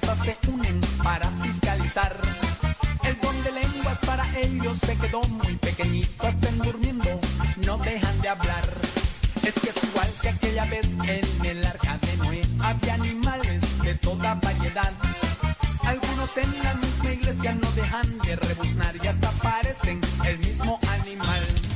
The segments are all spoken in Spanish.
se unen para fiscalizar. El don de lenguas para ellos se quedó muy pequeñito, estén durmiendo, no dejan de hablar. Es que es igual que aquella vez en el arca de Noé, había animales de toda variedad. Algunos en la misma iglesia no dejan de rebuznar y hasta parecen el mismo animal.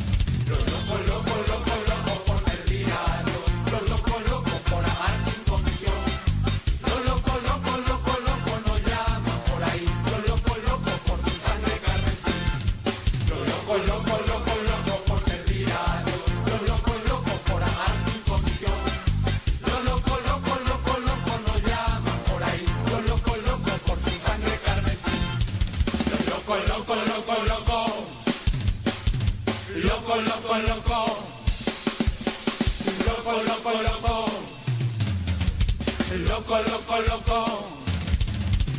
Loco, loco, loco.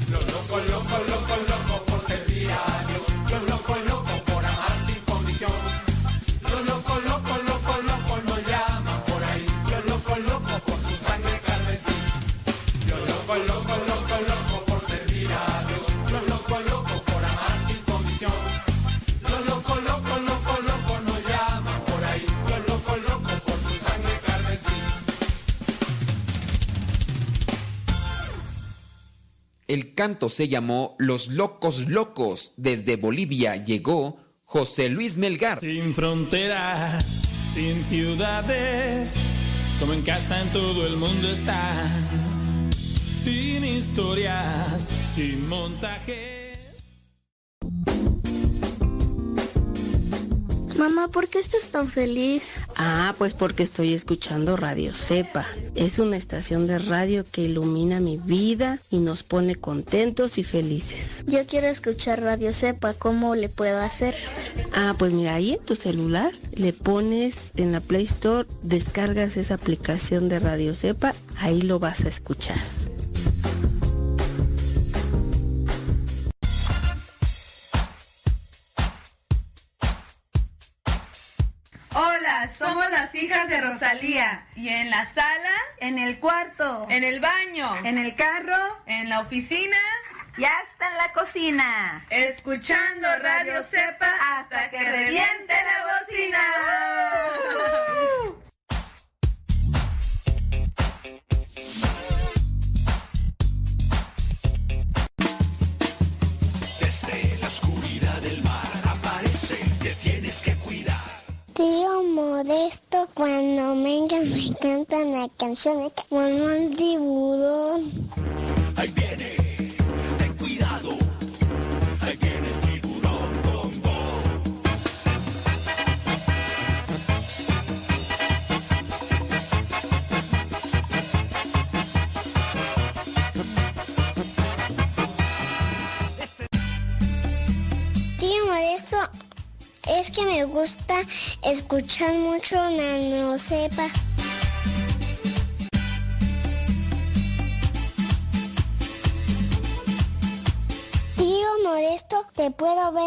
Lo loco, loco, loco, loco por servir canto se llamó Los Locos Locos. Desde Bolivia llegó José Luis Melgar. Sin fronteras, sin ciudades, como en casa en todo el mundo están. Sin historias, sin montaje. Mamá, ¿por qué estás tan feliz? Ah, pues porque estoy escuchando Radio Cepa. Es una estación de radio que ilumina mi vida y nos pone contentos y felices. Yo quiero escuchar Radio Sepa, ¿cómo le puedo hacer? Ah, pues mira, ahí en tu celular le pones en la Play Store, descargas esa aplicación de Radio Cepa, ahí lo vas a escuchar. ¿Y en la sala? En el cuarto. ¿En el baño? En el carro. ¿En la oficina? Ya está en la cocina. Escuchando Radio Cepa hasta que reviente la bocina. Tío Modesto, cuando vengan me cantan la canción de como un tiburón. Viene, es que me gusta escuchar mucho Nano Sepa. Tío Modesto, ¿te puedo ver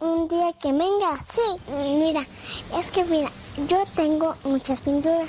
un- día que venga? Sí, mira, es que mira, yo tengo muchas pinturas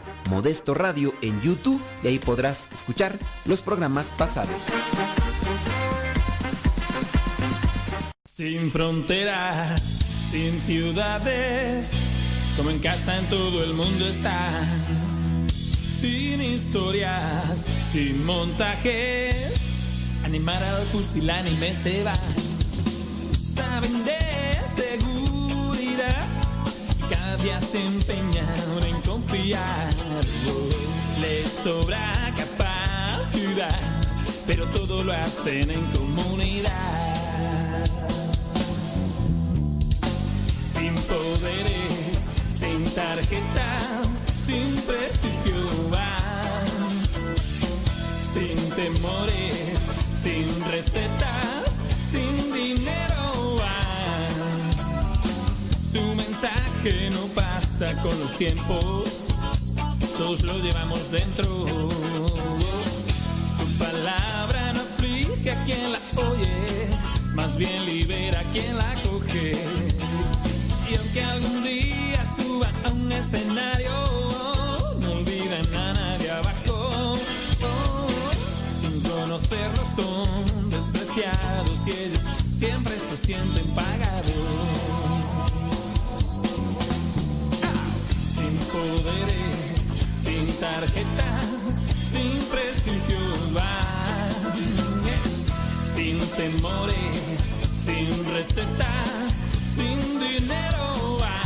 Modesto Radio en YouTube y ahí podrás escuchar los programas pasados. Sin fronteras, sin ciudades, como en casa en todo el mundo está. Sin historias, sin montajes, animar al pusilánime se va. Saben de seguridad, cada día se empeñan Les sobra capacidad, pero todo lo hacen en comunidad. sin poderes, sin tarjetas, sin prestigio van, sin temores, sin recetas, sin dinero van. Su mensaje no pasa con los tiempos, todos lo llevamos dentro. Su palabra no aflige a quien la oye, más bien libera a quien la coge. Y aunque algún día suba a un escenario, no olviden a nadie abajo. Sin conocerlos son despreciados y ellos siempre se sienten pagados. Sin poderes, sin tarjetas, sin prestigio van. Sin temores, sin recetas, sin dinero van.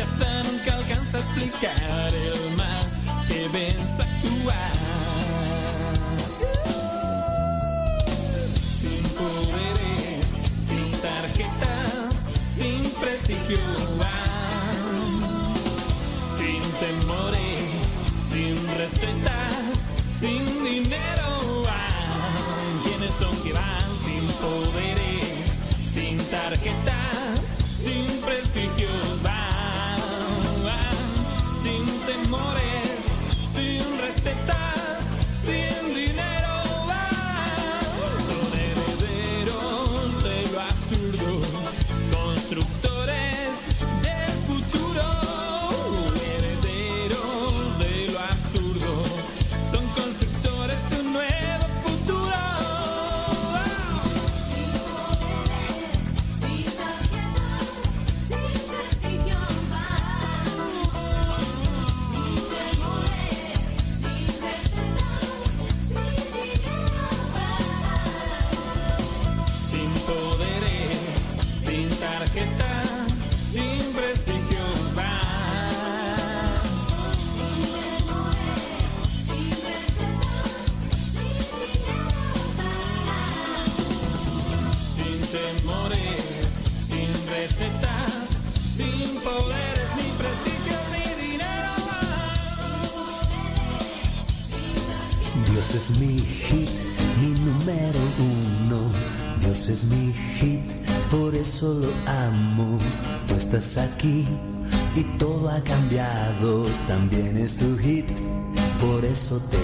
Nunca alcanza a explicar el mal que ven su actuar. Sin poderes, sin tarjetas, sin prestigio. Sin temores, sin recetas, sin dinero. ¿Quiénes son que van sin poderes, sin tarjetas, estás aquí y todo ha cambiado. También es tu hit, por eso te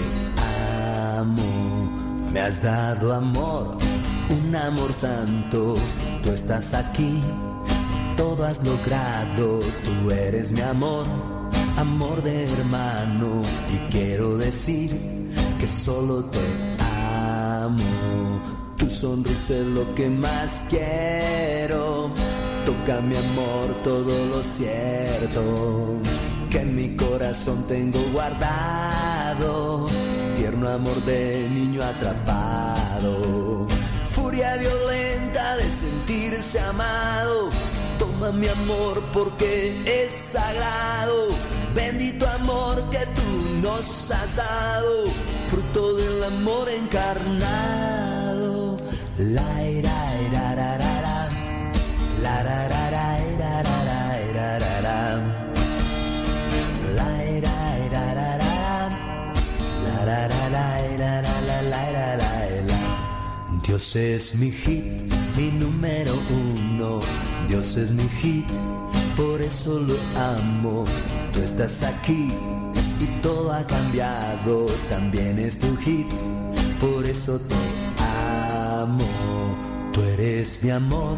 amo. Me has dado amor, un amor santo. Tú estás aquí, todo has logrado. Tú eres mi amor, amor de hermano. Y quiero decir que solo te amo. Tu sonrisa es lo que más quiero. Toca mi amor todo lo cierto que en mi corazón tengo guardado, tierno amor de niño atrapado, furia violenta de sentirse amado, toma mi amor porque es sagrado, bendito amor que tú nos has dado, fruto del amor encarnado, la ira, ira, ira, Dios es mi hit, mi número uno. Dios es mi hit, por eso lo amo. Tú estás aquí y todo ha cambiado. También es tu hit, por eso te amo. Tú eres mi amor,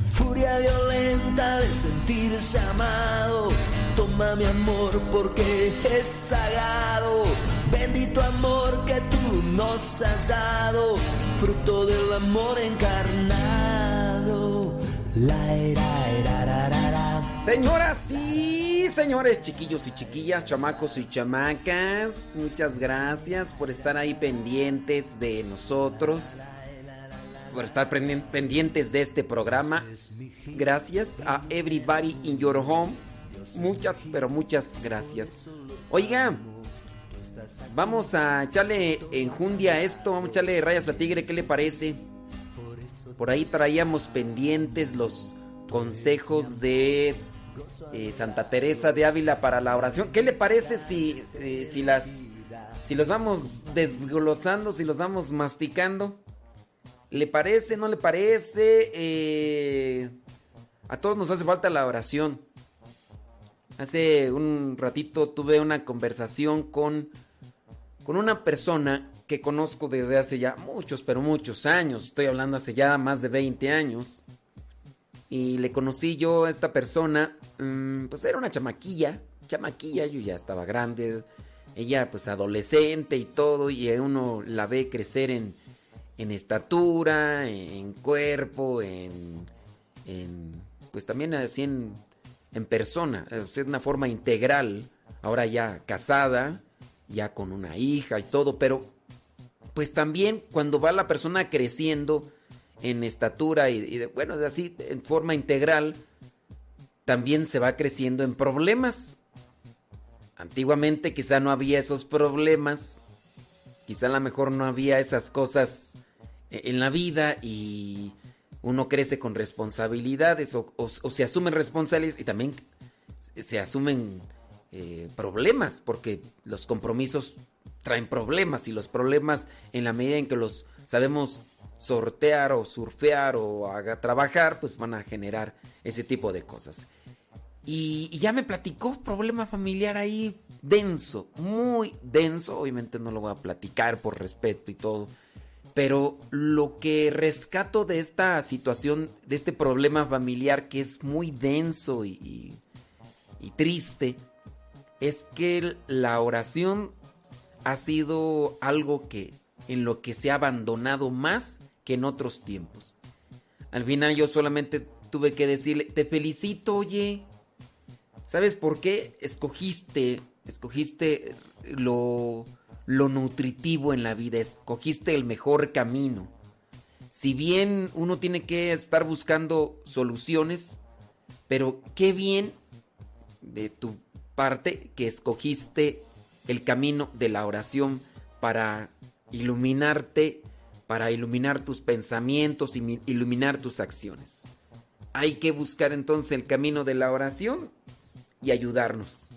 Violenta de sentirse amado. Toma mi amor porque es sagrado. Bendito amor que tú nos has dado. Fruto del amor encarnado. La era, era, ra, ra, ra. Señoras y señores, chiquillos y chiquillas, chamacos y chamacas, muchas gracias por estar ahí pendientes de nosotros, por estar pendientes de este programa. Gracias a Everybody in Your Home. Muchas, pero muchas gracias. Oiga, vamos a echarle enjundia a esto, vamos a echarle rayas a tigre, ¿qué le parece? Por ahí traíamos pendientes los consejos de eh, Santa Teresa de Ávila para la oración. ¿Qué le parece si, eh, si las si los vamos desglosando, si los vamos masticando? ¿Le parece? ¿No le parece? Eh, a todos nos hace falta la oración. Hace un ratito tuve una conversación con, con una persona que conozco desde hace ya muchos, pero muchos años. Estoy hablando hace ya más de 20 años. Y le conocí yo a esta persona, mm, pues era una chamaquilla, chamaquilla, yo ya estaba grande, ella pues adolescente y todo, y uno la ve crecer en, en estatura, en cuerpo, en, pues también así en, en persona, es una forma integral, ahora ya casada, ya con una hija y todo, pero pues también cuando va la persona creciendo en estatura y, y de- bueno, así en forma integral, también se va creciendo en problemas. Antiguamente quizá no había esos problemas, quizá a lo mejor no había esas cosas en la vida y uno crece con responsabilidades o, se asumen responsabilidades y también se- se asumen eh, problemas porque los compromisos traen problemas y los problemas en la medida en que los sabemos sortear o surfear o haga trabajar pues van a generar ese tipo de cosas. Y, y ya me platicó problema familiar ahí denso, muy denso. Obviamente no lo voy a platicar por respeto y todo. Pero lo que rescato de esta situación, de este problema familiar que es muy denso y, y- triste, es que la oración ha sido algo que en lo que se ha abandonado más que en otros tiempos. Al final yo solamente tuve que decirle, te felicito, oye. ¿Sabes por qué? Escogiste, escogiste lo, lo nutritivo en la vida, escogiste el mejor camino. Si bien uno tiene que estar buscando soluciones, pero qué bien de tu parte que escogiste el camino de la oración para iluminarte, para iluminar tus pensamientos y mi- iluminar tus acciones. Hay que buscar entonces el camino de la oración y ayudarnos.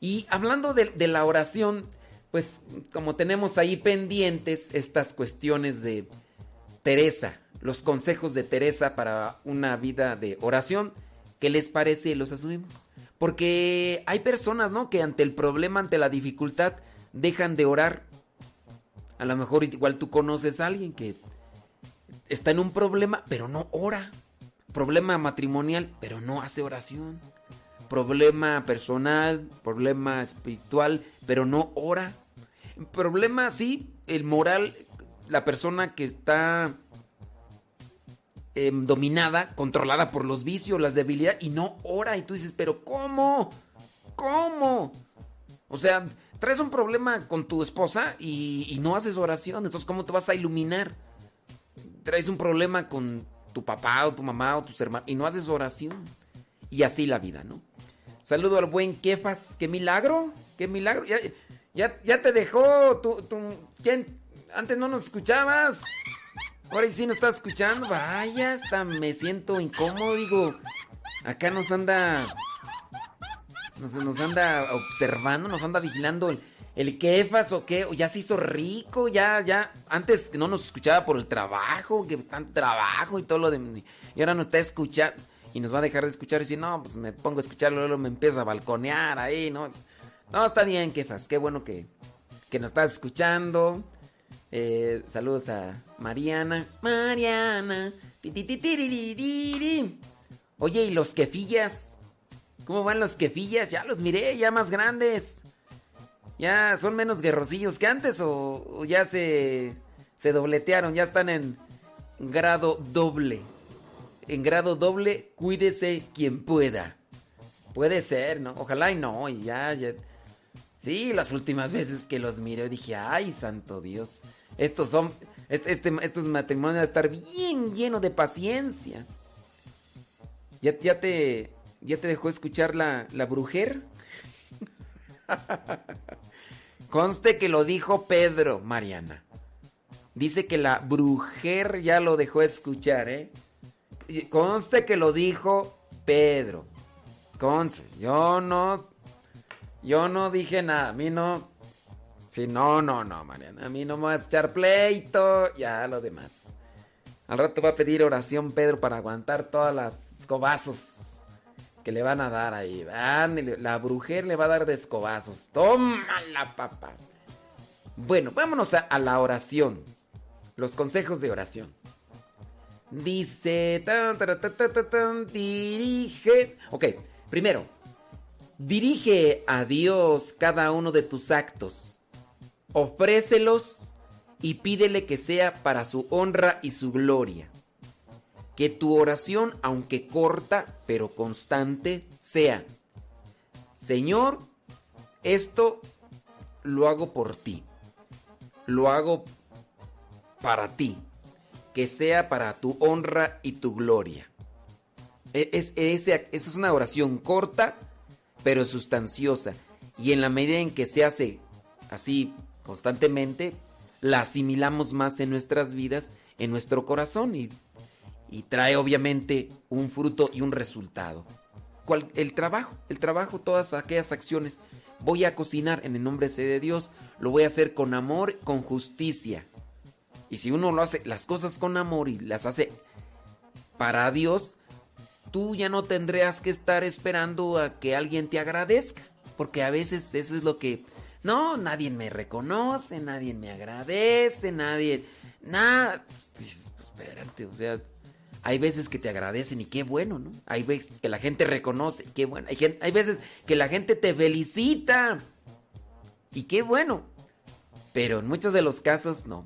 Y hablando de, de la oración, pues como tenemos ahí pendientes estas cuestiones de Teresa, los consejos de Teresa para una vida de oración, ¿Qué les parece? Los asumimos. Porque hay personas, ¿no? Que ante el problema, ante la dificultad, dejan de orar. A lo mejor igual tú conoces a alguien que está en un problema, pero no ora. Problema matrimonial, pero no hace oración. Problema personal, problema espiritual, pero no ora. Problema, sí, el moral, la persona que está em, dominada, controlada por los vicios, las debilidades, y no ora. Y tú dices, pero ¿cómo? ¿Cómo? O sea, traes un problema con tu esposa y, y no haces oración. Entonces, ¿cómo te vas a iluminar? Traes un problema con tu papá o tu mamá o tus hermanos y no haces oración. Y así la vida, ¿no? Saludo al buen Kefas. ¡Qué milagro! ¡Qué milagro! Ya, ya, te dejó tu, tu- ¿Quién? Antes no nos escuchabas. Ahora sí nos estás escuchando. Vaya, hasta me siento incómodo. Digo, acá nos anda. Nos, nos anda observando, nos anda vigilando el, el Kefas o qué. Ya se hizo rico, ya, ya. Antes no nos escuchaba por el trabajo, que tanto trabajo y todo lo de. Y ahora nos está escuchando. Y nos va a dejar de escuchar y decir, no, pues me pongo a escucharlo, luego me empieza a balconear ahí, ¿no? No, está bien, Kefas, qué bueno que, que nos estás escuchando. Eh, saludos a Mariana. Mariana. Oye, ¿y los quefillas? ¿Cómo van los quefillas? Ya los miré, ya más grandes. ¿Ya son menos guerrosillos que antes o, o ya se, se dobletearon? Ya están en grado doble. En grado doble, cuídese quien pueda. Puede ser, ¿no? Ojalá y no, y ya, ya. Sí, las últimas veces que los miré dije, ay, santo Dios. Estos son, este, estos matrimonios van a estar bien llenos de paciencia. ¿Ya, ya te, ya te dejó escuchar la, la brujer? Conste que lo dijo Pedro, Mariana. Dice que la brujer ya lo dejó escuchar, ¿eh? Conste que lo dijo Pedro. Conste, yo no, yo no dije nada, a mí no. Sí, no, no, no, Mariana, a mí no me vas a echar pleito, ya lo demás. Al rato va a pedir oración Pedro para aguantar todas las escobazos que le van a dar ahí. Van, la brujer le va a dar de escobazos. Toma la papa. Bueno, vámonos a la oración. Los consejos de oración. Dice, tan, tara, ta, ta, ta, tan, dirige. Ok, primero, dirige a Dios cada uno de tus actos. Ofrécelos y pídele que sea para su honra y su gloria. Que tu oración, aunque corta pero constante, sea, Señor, esto lo hago por ti. Lo hago para ti. Que sea para tu honra y tu gloria. E- Es, eso es una oración corta, pero sustanciosa. Y en la medida en que se hace así constantemente, la asimilamos más en nuestras vidas, en nuestro corazón y, y trae obviamente un fruto y un resultado. El trabajo, el trabajo, todas aquellas acciones. Voy a cocinar en el nombre de Dios, lo voy a hacer con amor, con justicia. Y si uno lo hace las cosas con amor y las hace para Dios, tú ya no tendrías que estar esperando a que alguien te agradezca. Porque a veces eso es lo que... No, nadie me reconoce, nadie me agradece, nadie... Nada. Pues, pues, espérate, o sea... Hay veces que te agradecen y qué bueno, ¿no? Hay veces que la gente reconoce, qué bueno. Hay, hay veces que la gente te felicita. Y qué bueno. Pero en muchos de los casos no.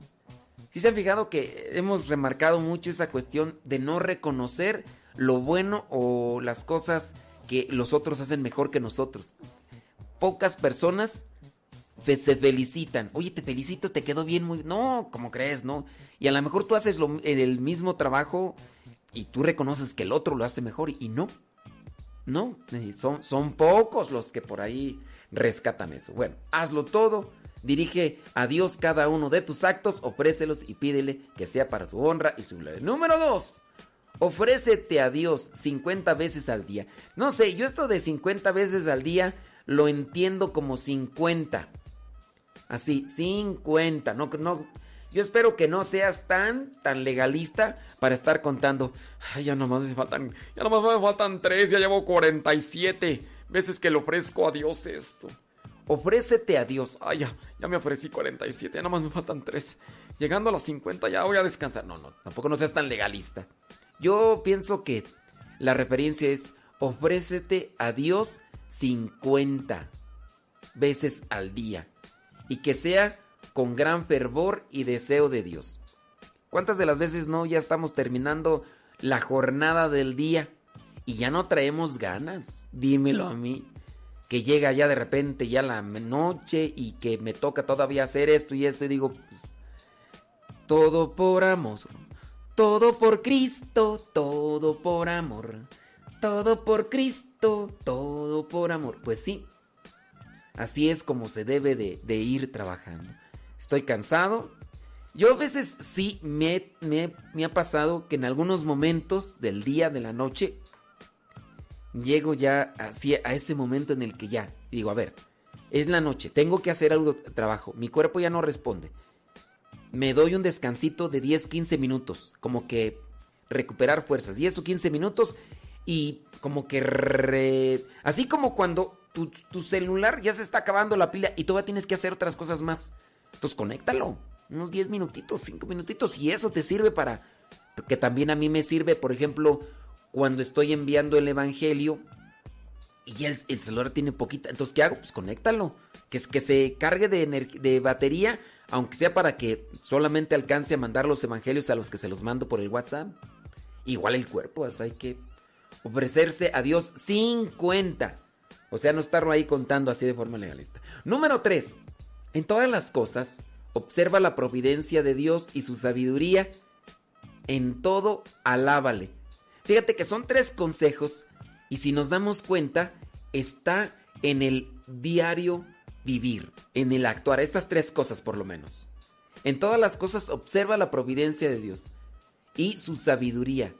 Si se han fijado que hemos remarcado mucho esa cuestión de no reconocer lo bueno o las cosas que los otros hacen mejor que nosotros. Pocas personas se felicitan. Oye, te felicito, te quedó bien muy... No, como crees, ¿no? Y a lo mejor tú haces lo- el mismo trabajo y tú reconoces que el otro lo hace mejor y, y no. No, eh, son, son pocos los que por ahí rescatan eso. Bueno, hazlo todo. Dirige a Dios cada uno de tus actos, ofrécelos y pídele que sea para tu honra y su gloria. Número dos, ofrécete a Dios 50 veces al día. No sé, yo esto de 50 veces al día lo entiendo como 50. Así, 50. No, no, Yo espero que no seas tan, tan legalista para estar contando. Ay, ya nomás me faltan, ya nomás me faltan tres, ya llevo 47 veces que le ofrezco a Dios esto. Ofrécete a Dios. Ay, ya, ya me ofrecí 47, ya nomás me faltan tres. Llegando a las 50 ya voy a descansar. No, no, tampoco no seas tan legalista. Yo pienso que la referencia es ofrécete a Dios 50 veces al día. Y que sea con gran fervor y deseo de Dios. ¿Cuántas de las veces no ya estamos terminando la jornada del día y ya no traemos ganas? Dímelo a mí. Que llega ya de repente ya la noche y que me toca todavía hacer esto y esto y digo, pues, todo por amor, todo por Cristo, todo por amor, todo por Cristo, todo por amor. Pues sí, así es como se debe de, ir trabajando estoy cansado. Yo a veces sí me, me, ha pasado que en algunos momentos del día, de la noche, llego ya a ese momento en el que ya digo, a ver, es la noche, tengo que hacer algo de trabajo, mi cuerpo ya no responde. Me doy un descansito de 10, 15 minutos, como que recuperar fuerzas, 10 o 15 minutos y como que... Así como cuando tu, tu celular ya se está acabando la pila y todavía tienes que hacer otras cosas más. Entonces conéctalo. Unos 10 minutitos, 5 minutitos. Y eso te sirve para... Que también a mí me sirve, por ejemplo, cuando estoy enviando el Evangelio y el, el celular tiene poquita. Entonces, ¿qué hago? Pues conéctalo. Que, que se cargue de, de batería, aunque sea para que solamente alcance a mandar los Evangelios a los que se los mando por el WhatsApp. Igual el cuerpo, eso hay que ofrecerse a Dios sin cuenta. O sea, no estarlo ahí contando así de forma legalista. Número 3. En todas las cosas, observa la providencia de Dios y su sabiduría. En todo, alábale. Fíjate que son tres consejos y si nos damos cuenta, está en el diario vivir, en el actuar. Estas tres cosas por lo menos. En todas las cosas, observa la providencia de Dios y su sabiduría.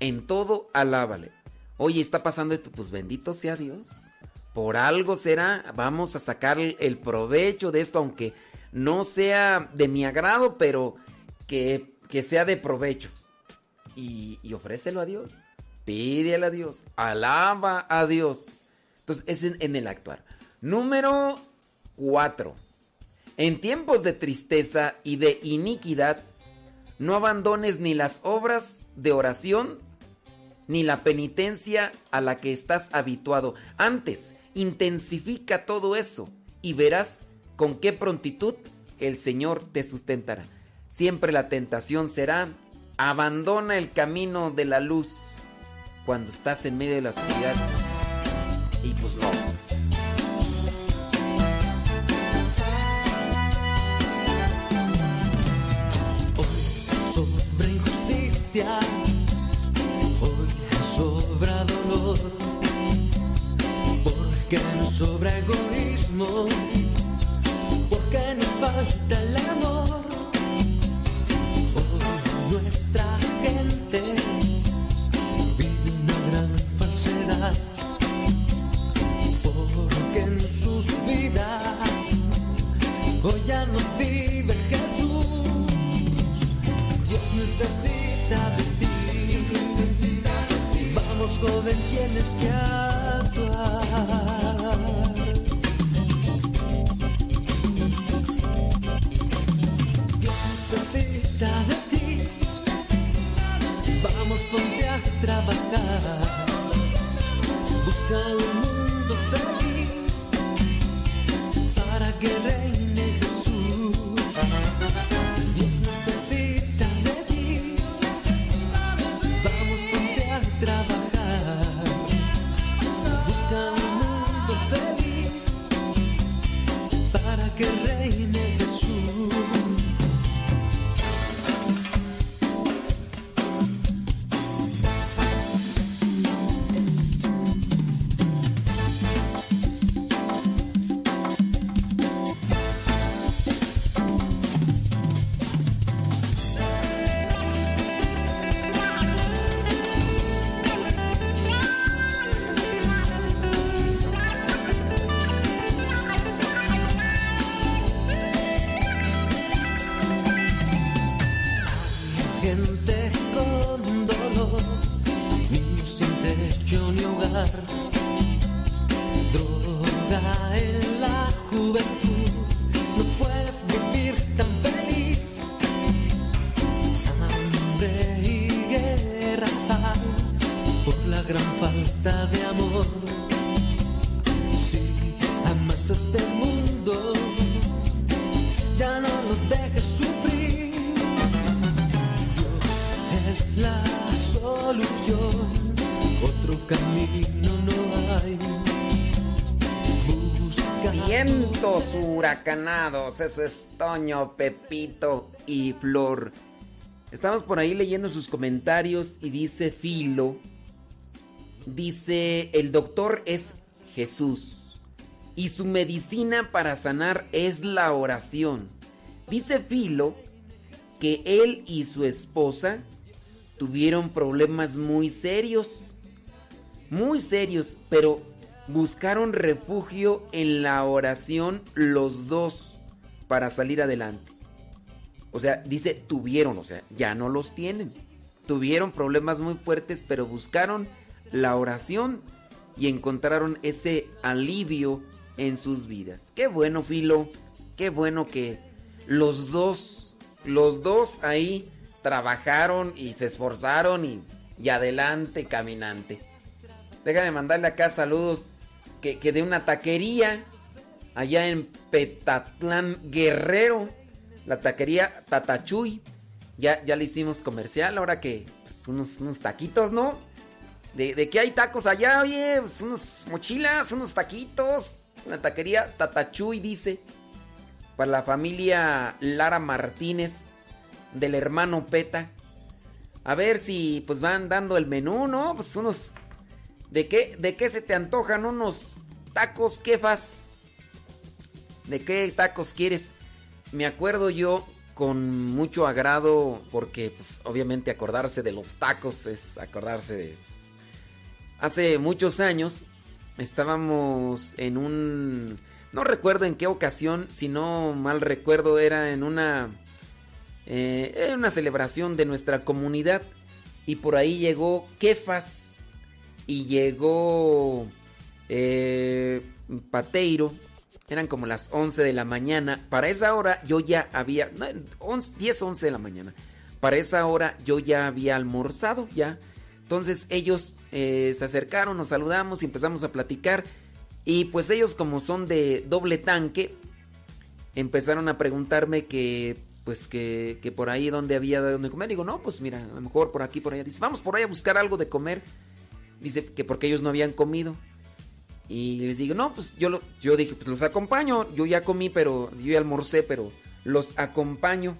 En todo, alábale. Oye, está pasando esto, pues bendito sea Dios por algo será, vamos a sacar el provecho de esto, aunque no sea de mi agrado, pero que, sea de provecho. Y, ofrécelo a Dios, pídele a Dios, alaba a Dios. Entonces, es en, en el actuar. Número 4. En tiempos de tristeza y de iniquidad, no abandones ni las obras de oración ni la penitencia a la que estás habituado. Antes, intensifica todo eso y verás con qué prontitud el Señor te sustentará. Siempre la tentación será, abandona el camino de la luz cuando estás en medio de la oscuridad. Y pues no. Hoy sobre injusticia, hoy sobra dolor que nos sobra egoísmo, porque nos falta el amor. Nuestra gente vive una gran falsedad, porque en sus vidas hoy ya no vive Jesús. Dios necesita de ti. Vamos joven, tienes que actuar. necesita de ti. Ponte a trabajar. Busca un mundo feliz eso es Toño, Pepito y Flor. Estamos por ahí leyendo sus comentarios y dice Filo, dice, el doctor es Jesús y su medicina para sanar es la oración. Dice Filo que él y su esposa tuvieron problemas muy serios, muy serios, pero buscaron refugio en la oración los dos para salir adelante. O sea, dice tuvieron, o sea, ya no los tienen. Tuvieron problemas muy fuertes, pero buscaron la oración y encontraron ese alivio en sus vidas. Qué bueno, Filo. Qué bueno que los dos, los dos ahí trabajaron y se esforzaron y, y adelante caminante. Déjame mandarle acá saludos que, que de una taquería allá en Petatlán Guerrero, la taquería Tatachuy. Ya, ya le hicimos comercial, ahora que pues, unos, unos taquitos, ¿no? ¿De, de qué hay tacos allá? Oye, pues, unos mochilas, unos taquitos. La taquería Tatachuy dice, para la familia Lara Martínez, del hermano Peta. A ver si pues van dando el menú, ¿no? Pues unos... ¿De qué, de qué se te antojan unos tacos quefas? ¿De qué tacos quieres? Me acuerdo yo con mucho agrado porque pues obviamente acordarse de los tacos es acordarse de... Hace muchos años estábamos en un... No recuerdo en qué ocasión, si no mal recuerdo, era en una... Eh, una celebración de nuestra comunidad y por ahí llegó Kefas y llegó eh, Pateiro. Eran como las 11 de la mañana. Para esa hora yo ya había... No, 11, 10, 11 de la mañana. Para esa hora yo ya había almorzado ya. Entonces ellos eh, se acercaron, nos saludamos y empezamos a platicar. Y pues ellos como son de doble tanque, empezaron a preguntarme que pues que, que por ahí donde había donde comer. Digo, no, pues mira, a lo mejor por aquí, por allá. Dice, vamos por ahí a buscar algo de comer. Dice que porque ellos no habían comido. Y les digo, no, pues yo, yo dije, pues los acompaño. Yo ya comí, pero yo ya almorcé, pero los acompaño.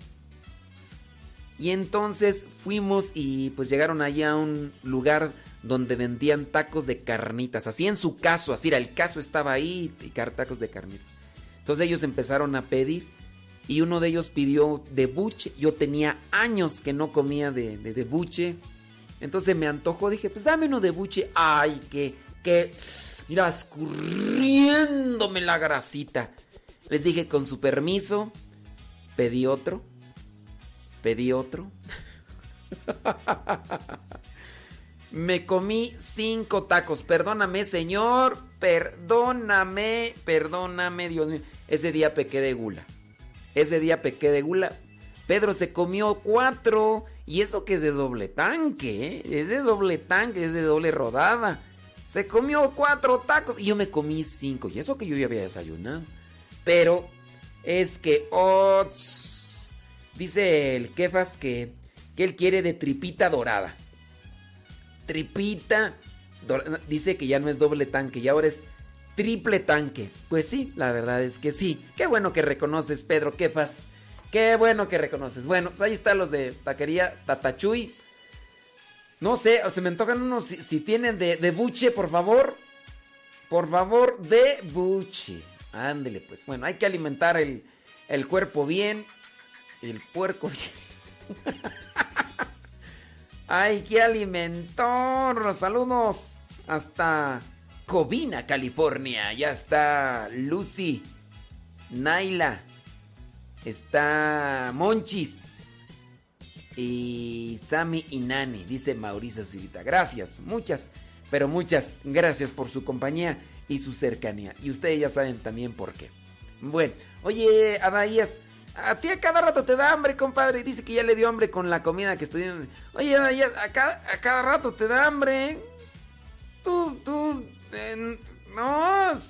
Y entonces fuimos y pues llegaron allá a un lugar donde vendían tacos de carnitas. Así en su caso, así era, el caso estaba ahí, y tacos de carnitas. Entonces ellos empezaron a pedir y uno de ellos pidió de buche. Yo tenía años que no comía de, de, de buche. Entonces me antojó, dije, pues dame uno de buche. Ay, que, que, mira, escurriéndome la grasita. Les dije, con su permiso, pedí otro. Pedí otro. Me comí cinco tacos. Perdóname, señor. Perdóname. Perdóname, Dios mío. Ese día pequé de gula. Ese día pequé de gula. Pedro se comió cuatro. Y eso que es de doble tanque. ¿eh? Es de doble tanque, es de doble rodada. Se comió cuatro tacos. Y yo me comí cinco. Y eso que yo ya había desayunado. Pero es que... Oh, dice el Kefas que, que él quiere de tripita dorada tripita. Dice que ya no es doble tanque, y ahora es triple tanque. Pues sí, la verdad es que sí. Qué bueno que reconoces, Pedro Kefas. Qué bueno que reconoces. Bueno, pues ahí están los de taquería Tatachuy. No sé, se me antojan unos. Si, tienen de, buche, por favor. Por favor, de buche. Ándele, pues. Bueno, hay que alimentar el, el cuerpo bien. El puerco bien. ¡Ay, qué alimentor! Saludos hasta Covina, California. Ya está Lucy, Naila, está Monchis y Sammy y Nani, dice Mauricio Civita. Gracias, muchas, pero muchas gracias por su compañía y su cercanía. Y ustedes ya saben también por qué. Bueno, oye, Adaías, a ti a cada rato te da hambre, compadre. Dice que ya le dio hambre con la comida que estuvieron. Oye, Adaías, a cada, a cada rato te da hambre. Tú, tú, eh, no,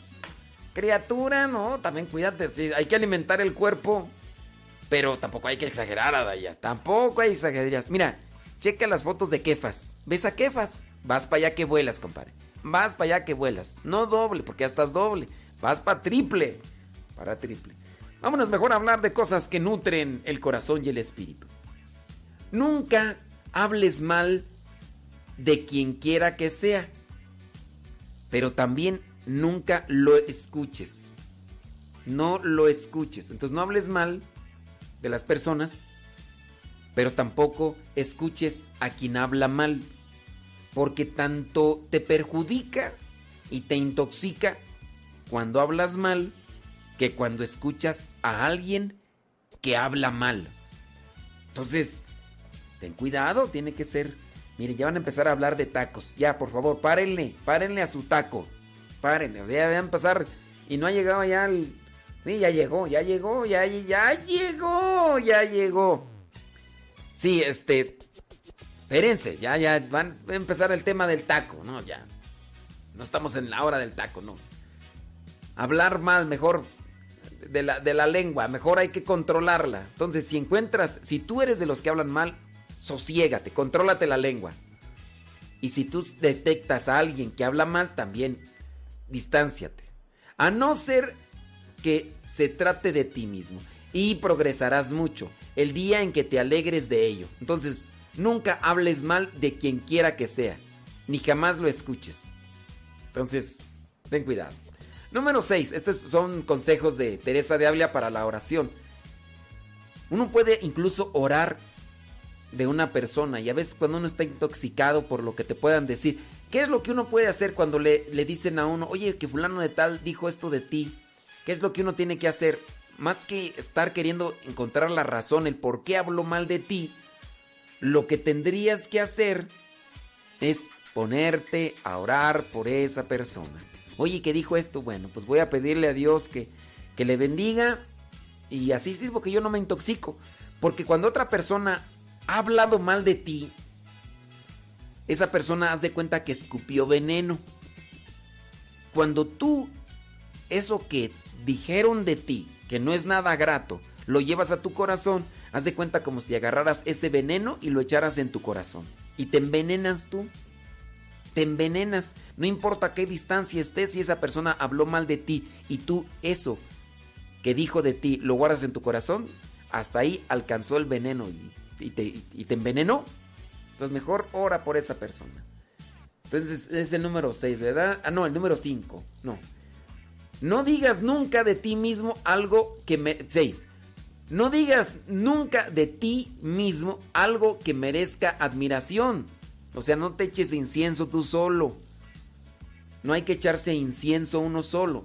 criatura, no, también cuídate. Sí, hay que alimentar el cuerpo. Pero tampoco hay que exagerar, Adayas. Tampoco hay que exagerar. Mira, checa las fotos de Kefas. ¿Ves a Kefas? Vas para allá que vuelas, compadre. Vas para allá que vuelas. No doble, porque ya estás doble. Vas para triple. Para triple. Vámonos mejor a hablar de cosas que nutren el corazón y el espíritu. Nunca hables mal de quien quiera que sea. Pero también nunca lo escuches. No lo escuches. Entonces no hables mal de las personas, pero tampoco escuches a quien habla mal, porque tanto te perjudica y te intoxica cuando hablas mal que cuando escuchas a alguien que habla mal. Entonces, ten cuidado, tiene que ser... Mire, ya van a empezar a hablar de tacos. Ya, por favor, párenle, párenle a su taco. Párenle, o sea, ya van a empezar y no ha llegado ya el Sí, ya llegó, ya llegó, ya, ya llegó, ya llegó. Sí, este. Espérense, ya, ya van a empezar el tema del taco, ¿no? Ya. No estamos en la hora del taco, no. Hablar mal, mejor de la, de la lengua, mejor hay que controlarla. Entonces, si encuentras, si tú eres de los que hablan mal, sosiégate, contrólate la lengua. Y si tú detectas a alguien que habla mal, también distánciate. A no ser que se trate de ti mismo y progresarás mucho el día en que te alegres de ello. Entonces, nunca hables mal de quien quiera que sea, ni jamás lo escuches. Entonces, ten cuidado. Número 6. Estos son consejos de Teresa de Ávila para la oración. Uno puede incluso orar de una persona y a veces cuando uno está intoxicado por lo que te puedan decir, ¿qué es lo que uno puede hacer cuando le, le dicen a uno, oye, que fulano de tal dijo esto de ti? ¿Qué es lo que uno tiene que hacer? Más que estar queriendo encontrar la razón, el por qué habló mal de ti, lo que tendrías que hacer es ponerte a orar por esa persona. Oye, ¿qué dijo esto? Bueno, pues voy a pedirle a Dios que, que le bendiga y así sirvo que yo no me intoxico. Porque cuando otra persona ha hablado mal de ti, esa persona haz de cuenta que escupió veneno. Cuando tú, eso que dijeron de ti que no es nada grato, lo llevas a tu corazón, haz de cuenta como si agarraras ese veneno y lo echaras en tu corazón. Y te envenenas tú. Te envenenas. No importa qué distancia estés, si esa persona habló mal de ti y tú eso que dijo de ti lo guardas en tu corazón, hasta ahí alcanzó el veneno y, te, y te envenenó. Entonces mejor ora por esa persona. Entonces es el número 6, ¿verdad? Ah, no, el número 5. No. No digas nunca de ti mismo algo que me... 6. No digas nunca de ti mismo algo que merezca admiración. O sea, no te eches incienso tú solo. No hay que echarse incienso uno solo.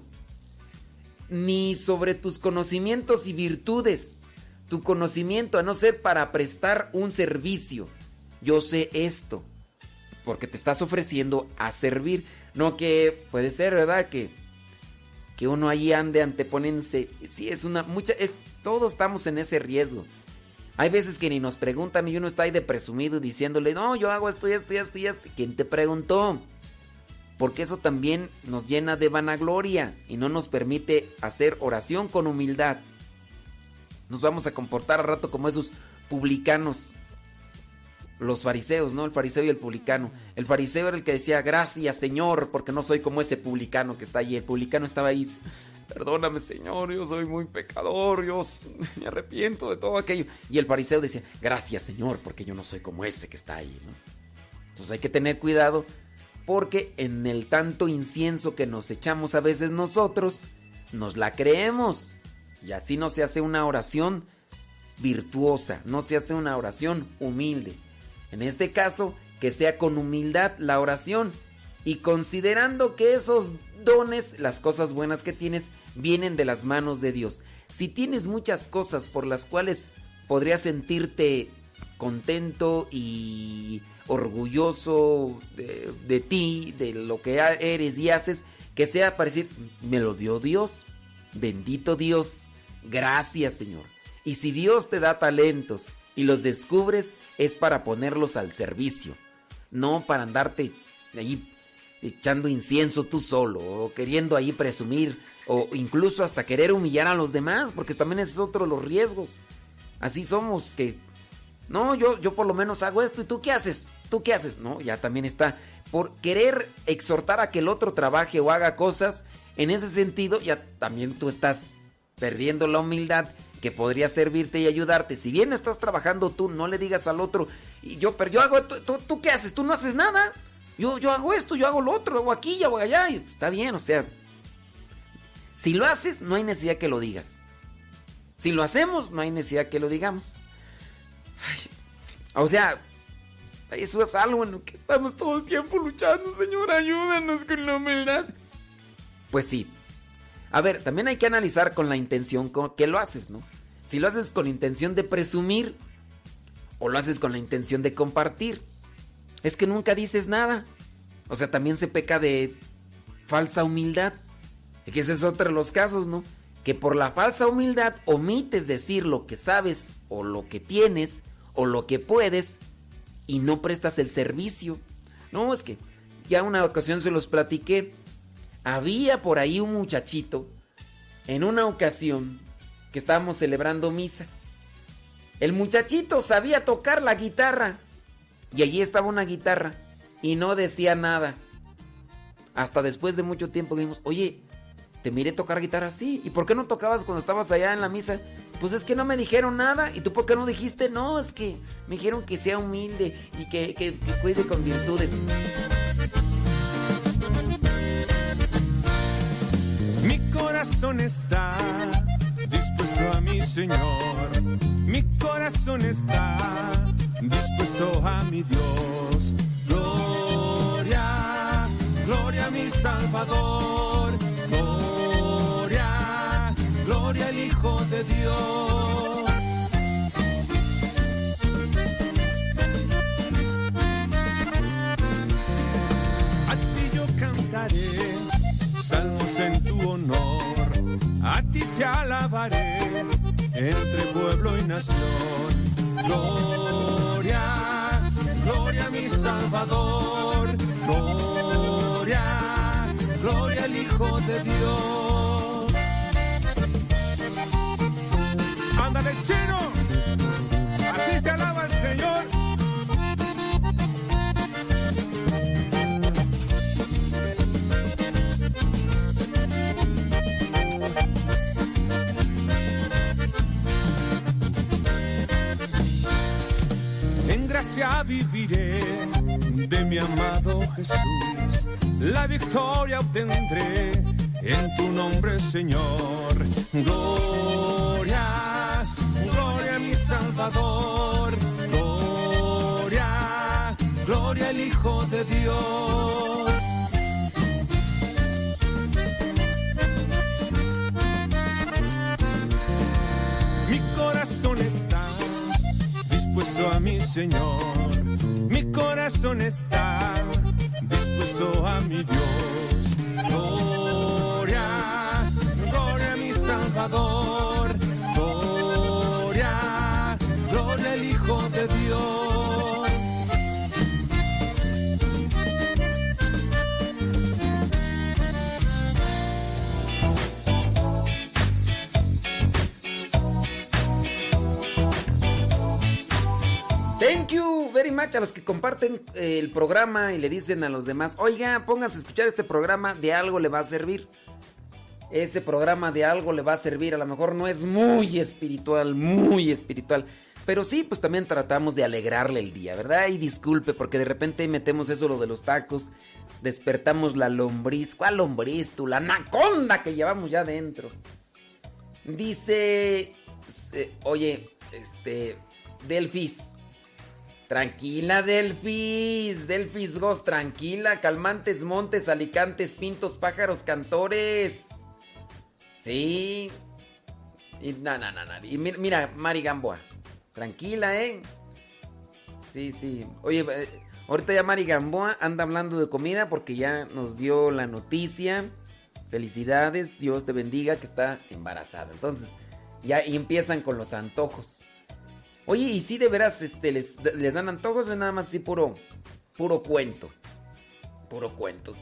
Ni sobre tus conocimientos y virtudes. Tu conocimiento a no ser para prestar un servicio. Yo sé esto. Porque te estás ofreciendo a servir. No que puede ser, ¿verdad? Que que uno ahí ande anteponiéndose. Sí, es una mucha es todos estamos en ese riesgo. Hay veces que ni nos preguntan y uno está ahí de presumido diciéndole, "No, yo hago esto y esto y esto y esto." ¿Quién te preguntó? Porque eso también nos llena de vanagloria y no nos permite hacer oración con humildad. Nos vamos a comportar a rato como esos publicanos los fariseos, ¿no? El fariseo y el publicano. El fariseo era el que decía, gracias Señor, porque no soy como ese publicano que está allí. El publicano estaba ahí, perdóname Señor, yo soy muy pecador, yo me arrepiento de todo aquello. Y el fariseo decía, gracias Señor, porque yo no soy como ese que está ahí, ¿no? Entonces hay que tener cuidado porque en el tanto incienso que nos echamos a veces nosotros, nos la creemos. Y así no se hace una oración virtuosa, no se hace una oración humilde. En este caso, que sea con humildad la oración y considerando que esos dones, las cosas buenas que tienes, vienen de las manos de Dios. Si tienes muchas cosas por las cuales podrías sentirte contento y orgulloso de, ti, de lo que eres y haces, que sea para decir, me lo dio Dios, bendito Dios, gracias Señor. Y si Dios te da talentos y los descubres, es para ponerlos al servicio, no para andarte ahí echando incienso tú solo, o queriendo ahí presumir, o incluso hasta querer humillar a los demás, porque también es otro de los riesgos. Así somos, que no, yo, yo por lo menos hago esto, ¿y tú qué haces? ¿Tú qué haces? No, ya también está. Por querer exhortar a que el otro trabaje o haga cosas, en ese sentido ya también tú estás perdiendo la humildad que podría servirte y ayudarte. Si bien no estás trabajando tú, no le digas al otro, y yo, pero yo hago, ¿tú, tú, qué haces? Tú no haces nada. Yo, yo hago esto, yo hago lo otro, hago aquí, yo hago allá. Y está bien, o sea. Si lo haces, no hay necesidad que lo digas. Si lo hacemos, no hay necesidad que lo digamos. o sea, eso es algo en lo que estamos todo el tiempo luchando, Señor, ayúdanos con la humildad. Pues sí. A ver, también hay que analizar con la intención con que lo haces, ¿no? Si lo haces con intención de presumir o lo haces con la intención de compartir. Es que nunca dices nada. O sea, también se peca de falsa humildad. Que ese es otro de los casos, ¿no? Que por la falsa humildad omites decir lo que sabes o lo que tienes o lo que puedes y no prestas el servicio. No, es que ya una ocasión se los platiqué. Había por ahí un muchachito en una ocasión que estábamos celebrando misa. El muchachito sabía tocar la guitarra y allí estaba una guitarra y no decía nada. Hasta después de mucho tiempo dijimos, oye, te miré tocar guitarra así. ¿Y por qué no tocabas cuando estabas allá en la misa? Pues es que no me dijeron nada. ¿Y tú por qué no dijiste? No, es que me dijeron que sea humilde y que, que, que cuide con virtudes. Corazón está dispuesto a mi Señor. Mi corazón está dispuesto a mi Dios. Gloria, gloria a mi Salvador. Gloria, gloria al Hijo de Dios. A ti yo cantaré entre pueblo y nación. Gloria, gloria a mi Salvador. Gloria, gloria al Hijo de Dios. Ándale, chino. Viviré de mi amado Jesús. La victoria obtendré en tu nombre, Señor. Gloria, gloria a mi Salvador. Gloria, gloria al Hijo de Dios. Mi corazón está dispuesto a mi Señor. Mi corazón está dispuesto a mi Dios. Gloria, gloria a mi Salvador. Much a los que comparten eh, el programa y le dicen a los demás, oiga, pónganse a escuchar este programa, de algo le va a servir. Ese programa de algo le va a servir, a lo mejor no es muy espiritual, muy espiritual, pero sí, pues también tratamos de alegrarle el día, ¿verdad? Y disculpe, porque de repente metemos eso lo de los tacos, despertamos la lombriz, ¿cuál lombriz tú? La anaconda que llevamos ya dentro. Dice, eh, oye, este, Delfis. Tranquila, Delfis. Delfis Ghost, tranquila. Calmantes, montes, alicantes, pintos, pájaros, cantores. Sí. Y no, no, no, no. Y mira, Mari Gamboa. Tranquila, ¿eh? Sí, sí. Oye, eh, ahorita ya Mari Gamboa anda hablando de comida porque ya nos dio la noticia Felicidades, Dios te bendiga que está embarazada. Entonces, ya empiezan con los antojos. Oye, y si de veras este, les, dan antojos o nada más así puro, puro cuento. Puro cuento.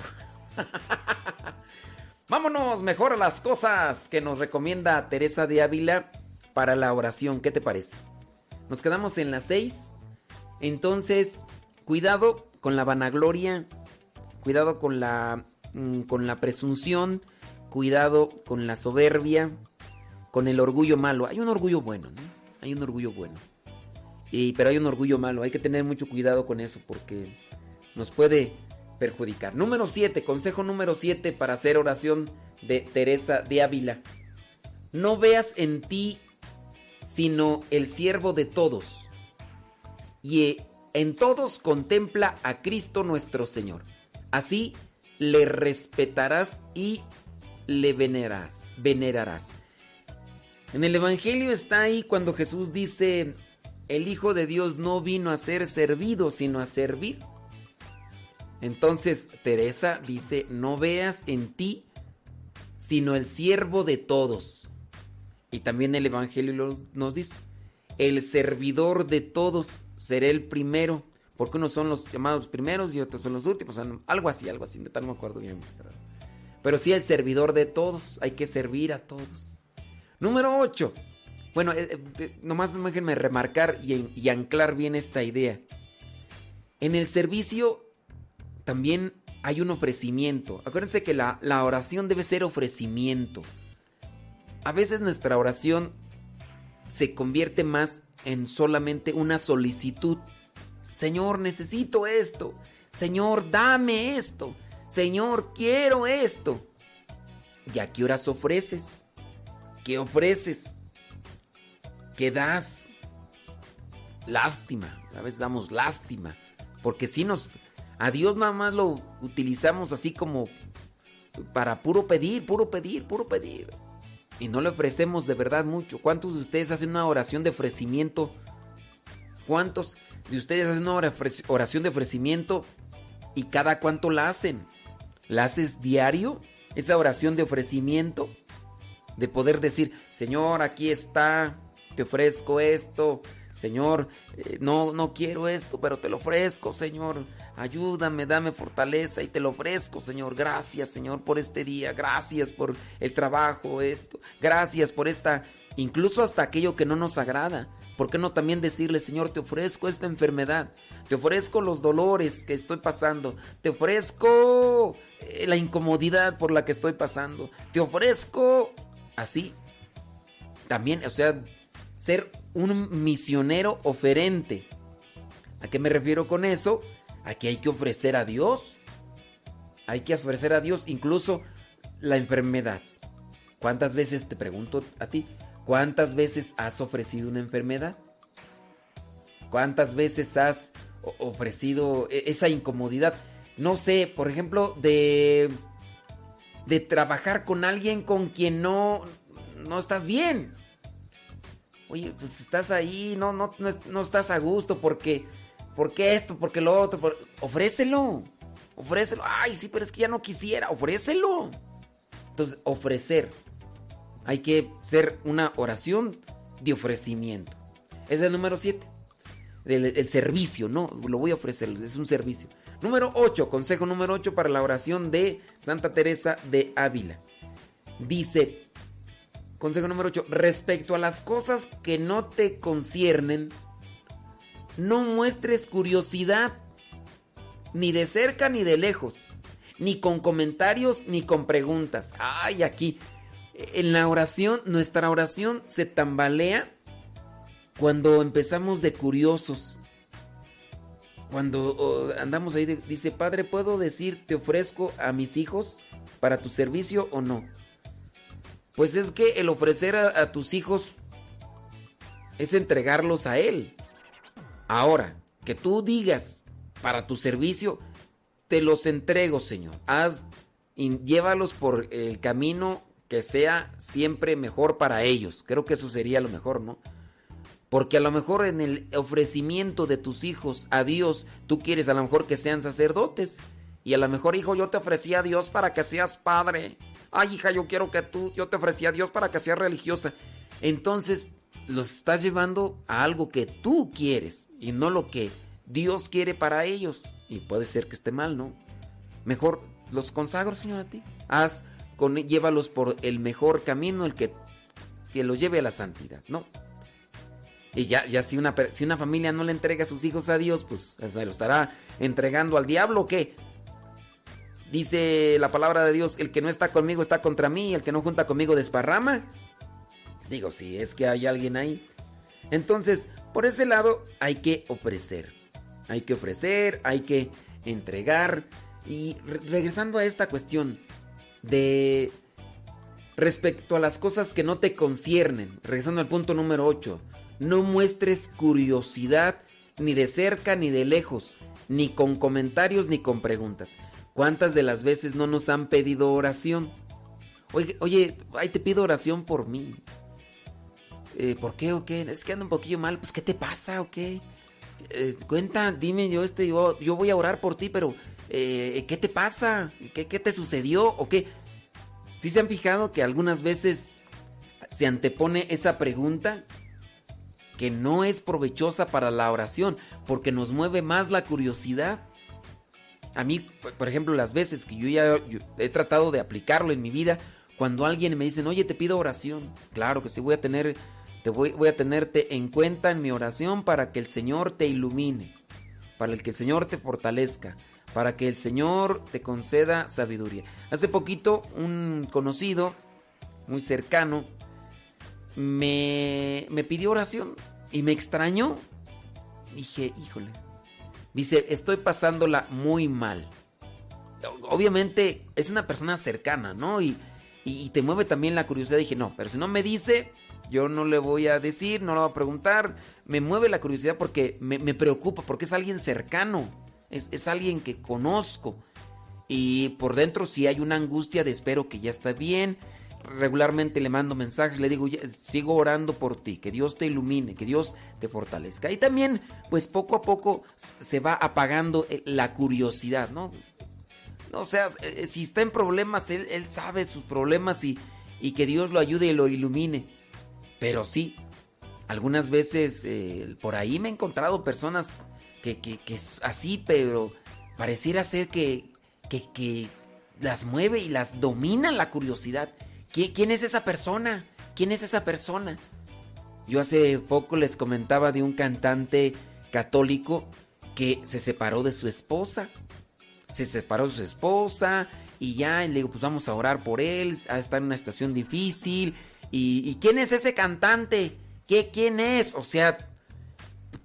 Vámonos mejor a las cosas que nos recomienda Teresa de Ávila para la oración. ¿Qué te parece? Nos quedamos en las seis. Entonces, cuidado con la vanagloria, cuidado con la, mm, con la presunción, cuidado con la soberbia, con el orgullo malo. Hay un orgullo bueno, ¿no? Hay un orgullo bueno. Y, pero hay un orgullo malo. Hay que tener mucho cuidado con eso porque nos puede perjudicar. Número 7, consejo número 7 para hacer oración de Teresa de Ávila. No veas en ti sino el siervo de todos. Y en todos contempla a Cristo nuestro Señor. Así le respetarás y le venerarás, venerarás. En el Evangelio está ahí cuando Jesús dice, el Hijo de Dios no vino a ser servido, sino a servir. Entonces Teresa dice, no veas en ti, sino el siervo de todos. Y también el Evangelio nos dice, el servidor de todos será el primero, porque unos son los llamados primeros y otros son los últimos, algo así, algo así, no me acuerdo bien. Pero sí el servidor de todos, hay que servir a todos. Número 8. Bueno, eh, eh, nomás déjenme remarcar y, anclar bien esta idea. En el servicio también hay un ofrecimiento. Acuérdense que la, la, oración debe ser ofrecimiento. A veces nuestra oración se convierte más en solamente una solicitud. Señor, necesito esto. Señor, dame esto. Señor, quiero esto. ¿Y a qué horas ofreces? ¿Qué ofreces? ¿Qué das? Lástima. A veces damos lástima. Porque si nos... A Dios nada más lo utilizamos así como para puro pedir, puro pedir, puro pedir. Y no le ofrecemos de verdad mucho. ¿Cuántos de ustedes hacen una oración de ofrecimiento? ¿Cuántos de ustedes hacen una oración de ofrecimiento y cada cuánto la hacen? ¿La haces diario? Esa oración de ofrecimiento. De poder decir, Señor, aquí está, te ofrezco esto. Señor, eh, no, no quiero esto, pero te lo ofrezco, Señor. Ayúdame, dame fortaleza y te lo ofrezco, Señor. Gracias, Señor, por este día. Gracias por el trabajo, esto. Gracias por esta, incluso hasta aquello que no nos agrada. ¿Por qué no también decirle, Señor, te ofrezco esta enfermedad? Te ofrezco los dolores que estoy pasando. Te ofrezco eh, la incomodidad por la que estoy pasando. Te ofrezco así. También, o sea, un misionero oferente. ¿A qué me refiero con eso? Aquí hay que ofrecer a Dios. Hay que ofrecer a Dios incluso la enfermedad. ¿Cuántas veces, te pregunto a ti, cuántas veces has ofrecido una enfermedad? ¿Cuántas veces has ofrecido e-, esa incomodidad? No sé, por ejemplo, de de trabajar con alguien con quien no no estás bien. Oye, pues estás ahí, no no no, estás a gusto porque porque esto, porque lo otro, ofrécelo. Ofrécelo. Ay, sí, pero es que ya no quisiera, ofrécelo. Entonces, ofrecer. Hay que ser una oración de ofrecimiento. Es el número 7. El, el, servicio, ¿no? Lo voy a ofrecer, es un servicio. Número 8, consejo número 8 para la oración de Santa Teresa de Ávila. Dice, consejo número 8, respecto a las cosas que no te conciernen, no muestres curiosidad, ni de cerca ni de lejos, ni con comentarios ni con preguntas. Ay, aquí, en la oración, nuestra oración se tambalea cuando empezamos de curiosos cuando andamos ahí, dice, Padre, ¿puedo decir, te ofrezco a mis hijos para tu servicio o no? Pues es que el ofrecer a, tus hijos es entregarlos a Él. Ahora, que tú digas para tu servicio, te los entrego, Señor. Haz, llévalos por el camino que sea siempre mejor para ellos. Creo que eso sería lo mejor, ¿no? Porque a lo mejor en el ofrecimiento de tus hijos a Dios, tú quieres a lo mejor que sean sacerdotes. Y a lo mejor, hijo, yo te ofrecí a Dios para que seas padre. Ay hija, yo quiero que tú, yo te ofrecí a Dios para que seas religiosa. Entonces los estás llevando a algo que tú quieres y no lo que Dios quiere para ellos. Y puede ser que esté mal, ¿no? Mejor los consagro, Señor, a ti. Haz con, llévalos por el mejor camino, el que, que los lleve a la santidad, ¿no? Y ya, ya si, una, si una familia no le entrega a sus hijos a Dios, pues se lo estará entregando al diablo o qué. Dice la palabra de Dios, el que no está conmigo está contra mí, el que no junta conmigo desparrama. Digo, si es que hay alguien ahí. Entonces, por ese lado hay que ofrecer. Hay que ofrecer, hay que entregar. Y re- regresando a esta cuestión de respecto a las cosas que no te conciernen, regresando al punto número 8, no muestres curiosidad ni de cerca ni de lejos, ni con comentarios ni con preguntas. ¿Cuántas de las veces no nos han pedido oración? Oye, oye, ay, te pido oración por mí. Eh, ¿Por qué o qué? Es que ando un poquillo mal. Pues, ¿qué te pasa o qué? Eh, cuenta, dime yo este, yo, voy a orar por ti, pero eh, ¿qué te pasa? ¿Qué, ¿Qué te sucedió o qué? ¿Sí se han fijado que algunas veces se antepone esa pregunta que no es provechosa para la oración porque nos mueve más la curiosidad? A mí, por- ejemplo, las veces que yo ya he tratado de aplicarlo en mi vida, cuando alguien me dice, oye, te pido oración, claro que sí voy a tener, te voy, voy a tenerte en cuenta en mi oración para que el Señor te ilumine, para que el Señor te fortalezca, para que el Señor te conceda sabiduría. Hace poquito un conocido, muy cercano, me, me pidió oración y me extrañó. Dije, híjole. Dice, estoy pasándola muy mal. Obviamente es una persona cercana, ¿no? Y, y- te mueve también la curiosidad. Dije, no, pero si no me dice, yo no le voy a decir, no le voy a preguntar. Me mueve la curiosidad porque me, me preocupa, porque es alguien cercano. Es, es alguien que conozco. Y por dentro sí hay una angustia de espero que ya está bien. Regularmente le mando mensajes, le digo, "Ya, sigo orando por ti, que Dios te ilumine, que Dios te fortalezca. Y también, pues poco a poco se va apagando eh, la curiosidad, ¿no? Pues, o sea, eh, si está en problemas, él, él sabe sus problemas y, y que Dios lo ayude y lo ilumine. Pero sí, algunas veces eh, por ahí me he encontrado personas que, que, que así, pero pareciera ser que, que, que las mueve y las domina la curiosidad. ¿Qui- ¿Quién es esa persona? ¿Quién es esa persona? Yo hace poco les comentaba de un cantante católico que se separó de su esposa. Se separó de su esposa y ya y le digo, pues vamos a orar por él, a estar en una situación difícil. ¿Y, y quién es ese cantante? ¿Qué, ¿Quién es? O sea,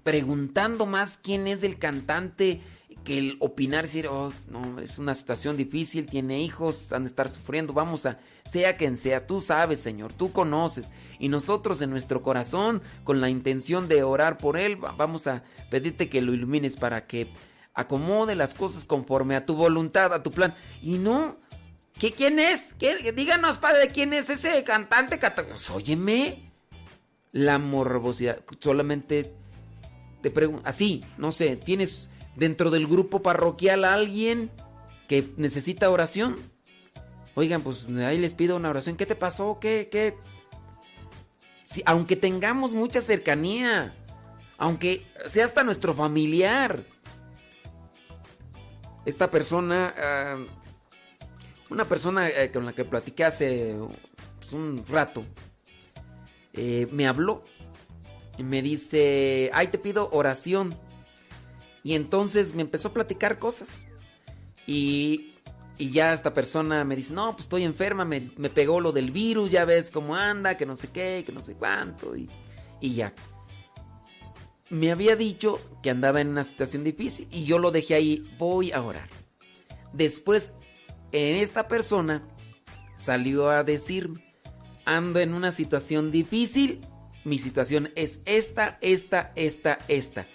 preguntando más quién es el cantante que el opinar, decir, oh, no, es una situación difícil, tiene hijos, han de estar sufriendo, vamos a, sea quien sea, tú sabes, Señor, tú conoces, y nosotros en nuestro corazón, con la intención de orar por él, va- vamos a pedirte que lo ilumines para que acomode las cosas conforme a tu voluntad, a tu plan, y no, ¿qué, ¿quién es? ¿Qué- díganos, padre, quién es ese cantante? Pues, óyeme, la morbosidad, solamente te pregunto, así, no sé, ¿tienes dentro del grupo parroquial a alguien que necesita oración? Oigan, pues ahí les pido una oración. ¿Qué te pasó? ¿Qué? ¿Qué? Sí, aunque tengamos mucha cercanía, aunque sea hasta nuestro familiar, esta persona, ah, una persona eh, con la que platiqué hace pues, un rato, eh, me habló y me dice, ay, te pido oración. Y entonces me empezó a platicar cosas. Y, y ya esta persona me dice, no, pues estoy enferma, me, me pegó lo del virus, ya ves cómo anda, que no sé qué, que no sé cuánto. Y, y ya. Me había dicho que andaba en una situación difícil y yo lo dejé ahí, voy a orar. Después, en esta persona salió a decirme, ando en una situación difícil, mi situación es esta, esta, esta, esta.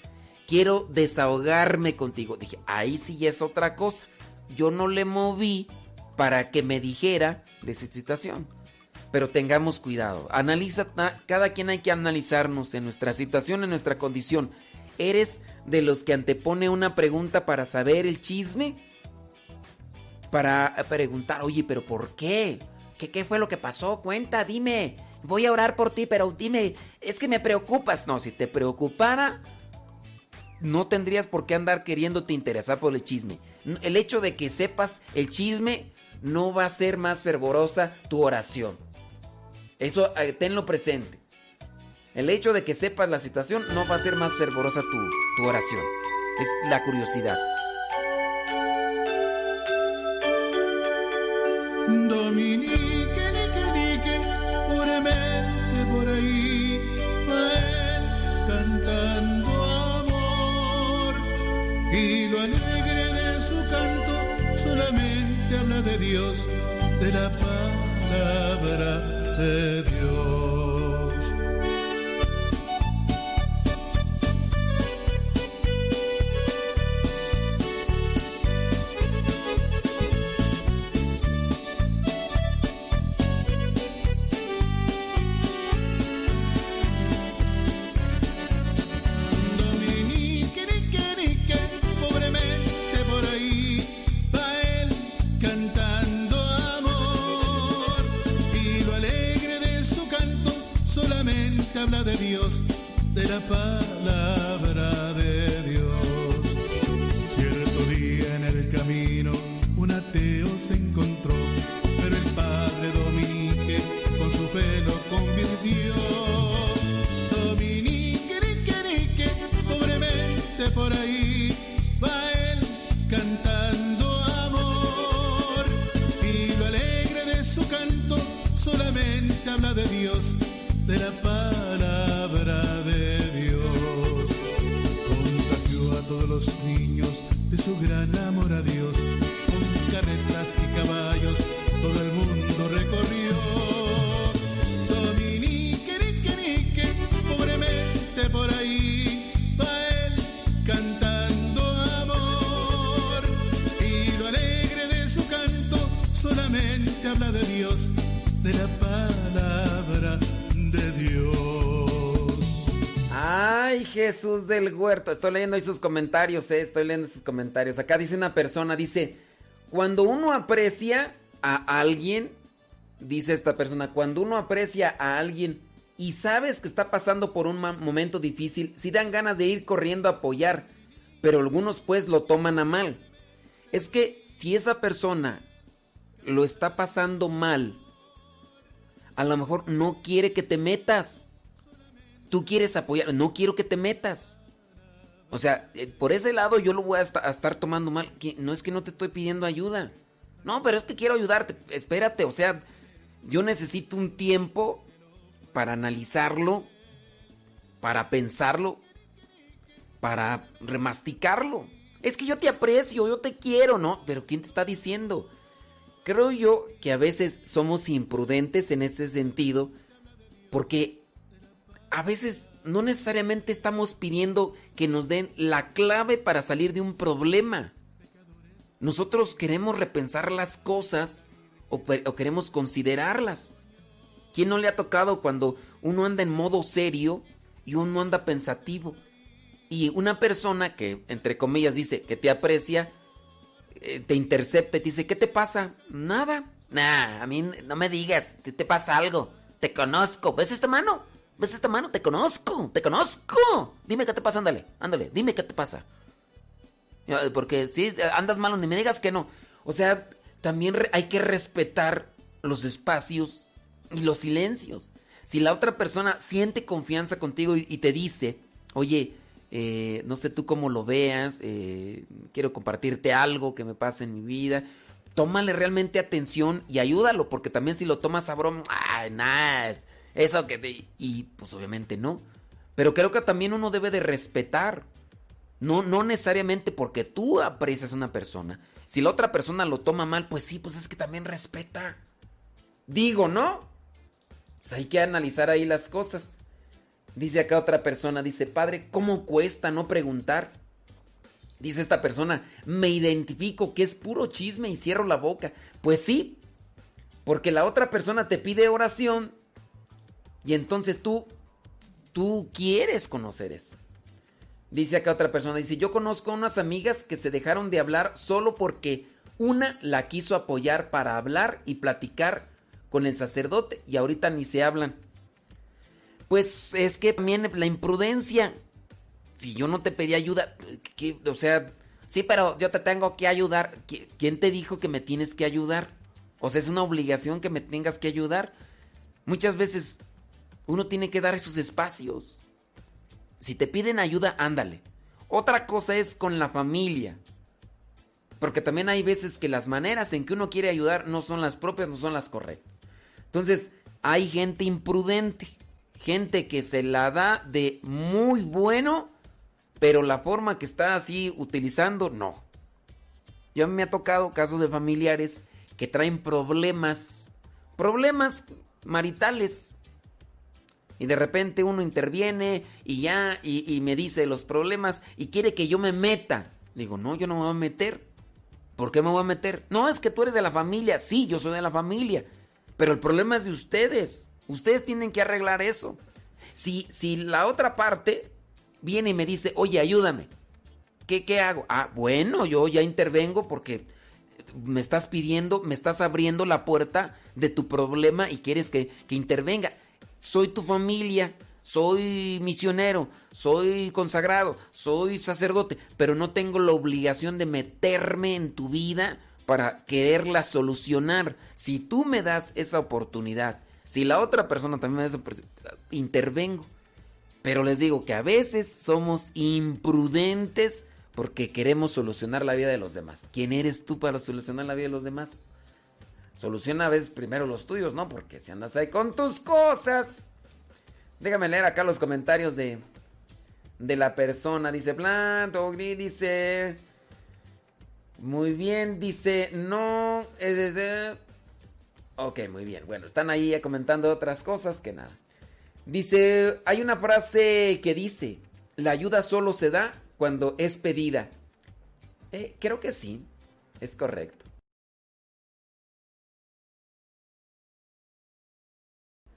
Quiero desahogarme contigo. Dije, ahí sí es otra cosa. Yo no le moví para que me dijera de su situación. Pero tengamos cuidado. Analiza, na- cada quien hay que analizarnos en nuestra situación, en nuestra condición. ¿Eres de los que antepone una pregunta para saber el chisme? Para preguntar, oye, pero ¿por qué? ¿Qué, ¿Qué fue lo que pasó? Cuenta, dime. Voy a orar por ti, pero dime, es que me preocupas. No, si te preocupara, no tendrías por qué andar queriéndote interesar por el chisme. El hecho de que sepas el chisme no va a ser más fervorosa tu oración. Eso eh, tenlo presente. El hecho de que sepas la situación no va a ser más fervorosa tu, tu oración. Es la curiosidad. Dominique, De la palabra de Dios. Jesús del huerto. Estoy leyendo ahí sus comentarios, eh. Estoy leyendo sus comentarios. Acá dice una persona, dice, cuando uno aprecia a alguien, dice esta persona, cuando uno aprecia a alguien y sabes que está pasando por un momento difícil, sí dan ganas de ir corriendo a apoyar, pero algunos pues lo toman a mal. Es que si esa persona lo está pasando mal, a lo mejor no quiere que te metas. Tú quieres apoyar, no quiero que te metas. O sea, eh, por ese lado yo lo voy a, esta- a estar tomando mal. Que No es que no te estoy pidiendo ayuda. No, pero es que quiero ayudarte. Espérate, o sea, yo necesito un tiempo para analizarlo, para pensarlo, para remasticarlo. Es que yo te aprecio, yo te quiero, ¿no? Pero ¿quién te está diciendo? Creo yo que a veces somos imprudentes en ese sentido porque a veces no necesariamente estamos pidiendo que nos den la clave para salir de un problema. Nosotros queremos repensar las cosas o, queremos considerarlas. ¿Quién no le ha tocado cuando uno anda en modo serio y uno anda pensativo? Y una persona que, entre comillas, dice que te aprecia, eh, te intercepta y te dice, ¿qué te pasa? Nada. Nah, a mí no me digas, te, te pasa algo. Te conozco. ¿Ves esta mano? ¿Ves esta mano? Te conozco, te conozco. Dime qué te pasa, ándale, ándale, dime qué te pasa. Porque si andas malo, ni me digas que no. O sea, también hay que respetar los espacios y los silencios. Si la otra persona siente confianza contigo y, y te dice, oye, eh, no sé tú cómo lo veas, eh, quiero compartirte algo que me pasa en mi vida, tómale realmente atención y ayúdalo, porque también si lo tomas a broma, ay, nada, eso que te... Y pues obviamente no. Pero creo que también uno debe de respetar. No, no necesariamente porque tú aprecias a una persona. Si la otra persona lo toma mal, pues sí, pues es que también respeta. Digo, ¿no? Pues hay que analizar ahí las cosas. Dice acá otra persona, dice, padre, ¿cómo cuesta no preguntar? Dice esta persona, me identifico que es puro chisme y cierro la boca. Pues sí, porque la otra persona te pide oración y entonces tú, tú quieres conocer eso. Dice acá otra persona, dice, yo conozco unas amigas que se dejaron de hablar solo porque una la quiso apoyar para hablar y platicar con el sacerdote y ahorita ni se hablan. Pues es que también la imprudencia. Si yo no te pedí ayuda, o sea, sí, pero yo te tengo que ayudar. ¿Qui- ¿Quién te dijo que me tienes que ayudar? O sea, es una obligación que me tengas que ayudar. Muchas veces uno tiene que dar esos espacios. Si te piden ayuda, ándale. Otra cosa es con la familia. Porque también hay veces que las maneras en que uno quiere ayudar no son las propias, no son las correctas. Entonces, hay gente imprudente. Gente que se la da de muy bueno, pero la forma que está así utilizando, no. Yo a mí me ha tocado casos de familiares que traen problemas, problemas maritales. Y de repente uno interviene y ya, y, y me dice los problemas y quiere que yo me meta. Digo, no, yo no me voy a meter. ¿Por qué me voy a meter? No, es que tú eres de la familia. Sí, yo soy de la familia. Pero el problema es de ustedes. Ustedes tienen que arreglar eso. Si, si la otra parte viene y me dice, oye, ayúdame. ¿Qué, ¿Qué hago? Ah, bueno, yo ya intervengo porque me estás pidiendo, me estás abriendo la puerta de tu problema y quieres que, que intervenga. Soy tu familia, soy misionero, soy consagrado, soy sacerdote, pero no tengo la obligación de meterme en tu vida para quererla solucionar. Si tú me das esa oportunidad, si la otra persona también me da esa oportunidad, intervengo. Pero les digo que a veces somos imprudentes porque queremos solucionar la vida de los demás. ¿Quién eres tú para solucionar la vida de los demás? Soluciona a veces primero los tuyos, ¿no? Porque si andas ahí con tus cosas. Déjame leer acá los comentarios de, de la persona. Dice, Planto, dice... Muy bien, dice, no... Es de... Ok, muy bien. Bueno, están ahí comentando otras cosas que nada. Dice, hay una frase que dice, la ayuda solo se da cuando es pedida. Eh, creo que sí, es correcto.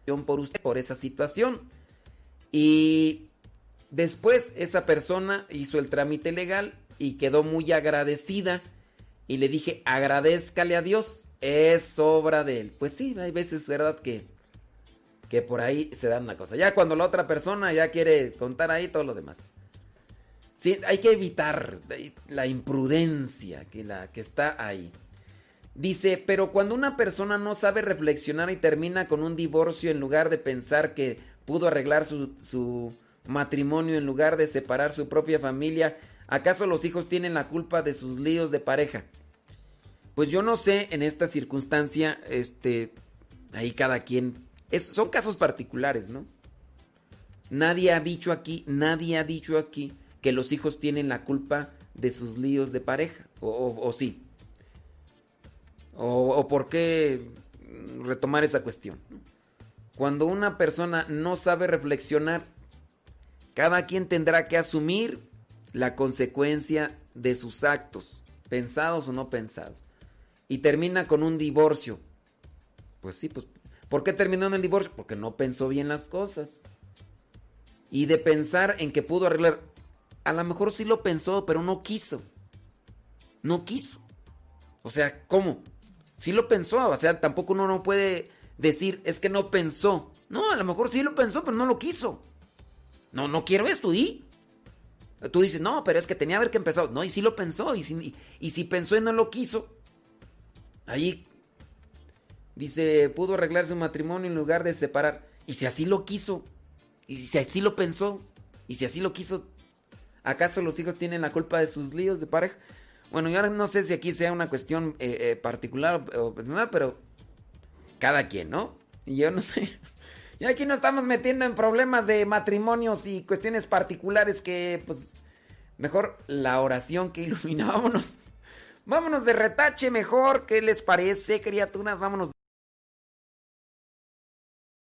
Por usted, por esa situación. Y después esa persona hizo el trámite legal y quedó muy agradecida. Y le dije, agradezcale a Dios, es obra de él. Pues sí, hay veces, ¿verdad? Que, que por ahí se da una cosa. Ya cuando la otra persona ya quiere contar ahí todo lo demás. Sí, hay que evitar la imprudencia que, la, que está ahí. Dice, pero cuando una persona no sabe reflexionar y termina con un divorcio en lugar de pensar que pudo arreglar su, su, matrimonio, en lugar de separar su propia familia, ¿acaso los hijos tienen la culpa de sus líos de pareja? Pues yo no sé, en esta circunstancia, este, ahí cada quien, es, son casos particulares, ¿no? Nadie ha dicho aquí, nadie ha dicho aquí que los hijos tienen la culpa de sus líos de pareja, o, o, o sí. O, por qué retomar esa cuestión. Cuando una persona no sabe reflexionar, cada quien tendrá que asumir la consecuencia de sus actos, pensados o no pensados. Y termina con un divorcio. Pues sí, pues ¿por qué terminó en el divorcio? Porque no pensó bien las cosas. Y de pensar en que pudo arreglar, a lo mejor sí lo pensó, pero no quiso. No quiso. O sea, ¿cómo? Sí lo pensó, o sea, tampoco uno no puede decir, es que no pensó. No, a lo mejor sí lo pensó, pero no lo quiso. No, no quiero esto, ¿y? Tú dices, no, pero es que tenía que haber empezado. No, y sí lo pensó, y si, y si pensó y no lo quiso, ahí dice, pudo arreglar su matrimonio en lugar de separar. Y si así lo quiso, y si así lo pensó, y si así lo quiso, ¿acaso los hijos tienen la culpa de sus líos de pareja? Bueno, yo no sé si aquí sea una cuestión eh, eh, particular o personal, pero cada quien, ¿no? Y yo no sé. Y aquí nos estamos metiendo en problemas de matrimonios y cuestiones particulares que, pues, mejor la oración que ilumina. Vámonos. Vámonos de retache mejor. ¿Qué les parece, criaturas? Vámonos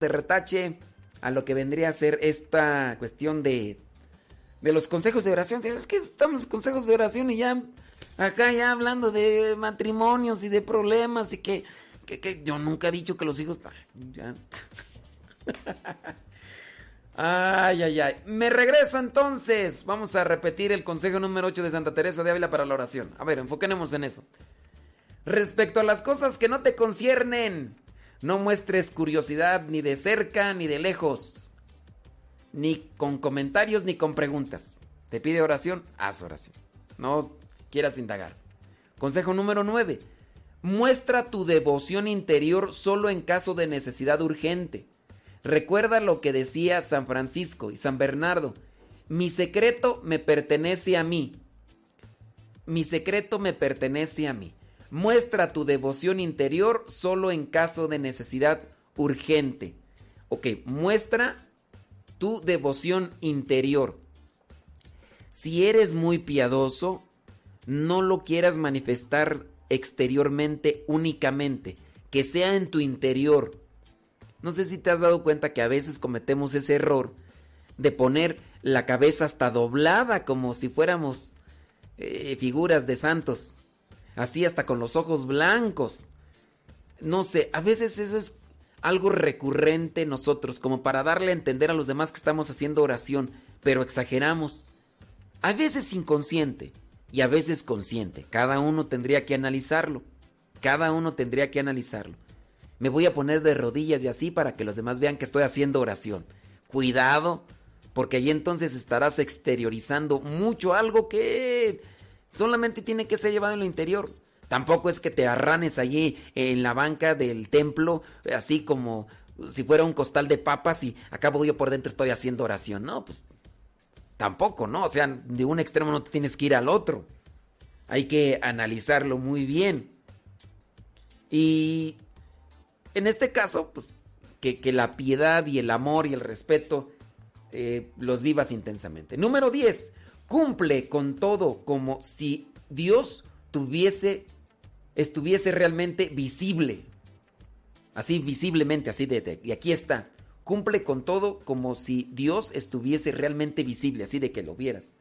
de retache a lo que vendría a ser esta cuestión de, de los consejos de oración. Es que estamos consejos de oración y ya acá ya hablando de matrimonios y de problemas y que, que, que yo nunca he dicho que los hijos... Ya. Ay, ay, ay. Me regreso entonces. Vamos a repetir el consejo número 8 de Santa Teresa de Ávila para la oración. A ver, enfoquemos en eso. Respecto a las cosas que no te conciernen, No muestres curiosidad ni de cerca ni de lejos. Ni con comentarios ni con preguntas. Te pide oración, haz oración. No quieras indagar. Consejo número 9. Muestra tu devoción interior solo en caso de necesidad urgente. Recuerda lo que decía San Francisco y San Bernardo. Mi secreto me pertenece a mí. Mi secreto me pertenece a mí. Muestra tu devoción interior solo en caso de necesidad urgente. Ok, muestra tu devoción interior. Si eres muy piadoso, no lo quieras manifestar exteriormente únicamente, que sea en tu interior. No sé si te has dado cuenta que a veces cometemos ese error de poner la cabeza hasta doblada como si fuéramos eh, figuras de santos, así hasta con los ojos blancos. No sé, a veces eso es algo recurrente en nosotros, como para darle a entender a los demás que estamos haciendo oración, pero exageramos. A veces inconsciente y a veces consciente. Cada uno tendría que analizarlo. Cada uno tendría que analizarlo. Me voy a poner de rodillas y así para que los demás vean que estoy haciendo oración. Cuidado, porque ahí entonces estarás exteriorizando mucho algo que solamente tiene que ser llevado en lo interior. Tampoco es que te arranes allí en la banca del templo, así como si fuera un costal de papas y acabo yo por dentro estoy haciendo oración. No, pues tampoco, ¿no? O sea, de un extremo no te tienes que ir al otro. Hay que analizarlo muy bien. Y en este caso, pues que, la piedad y el amor y el respeto eh, los vivas intensamente. Número 10. Cumple con todo como si Dios tuviese, estuviese realmente visible. Así visiblemente, así de, de, y aquí está. Cumple con todo como si Dios estuviese realmente visible, así de que lo vieras.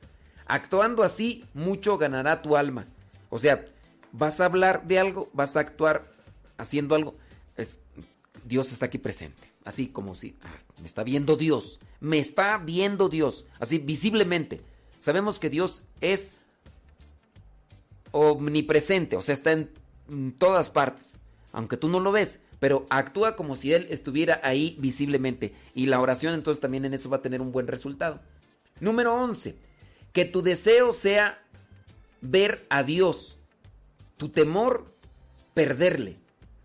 Actuando así, mucho ganará tu alma. O sea, vas a hablar de algo, vas a actuar haciendo algo. Es, Dios está aquí presente. Así como si ah, me está viendo Dios. Me está viendo Dios. Así visiblemente. Sabemos que Dios es omnipresente. O sea, está en, en todas partes. Aunque tú no lo ves. Pero actúa como si Él estuviera ahí visiblemente. Y la oración entonces también en eso va a tener un buen resultado. Número 11. Que tu deseo sea ver a Dios. Tu temor, perderle.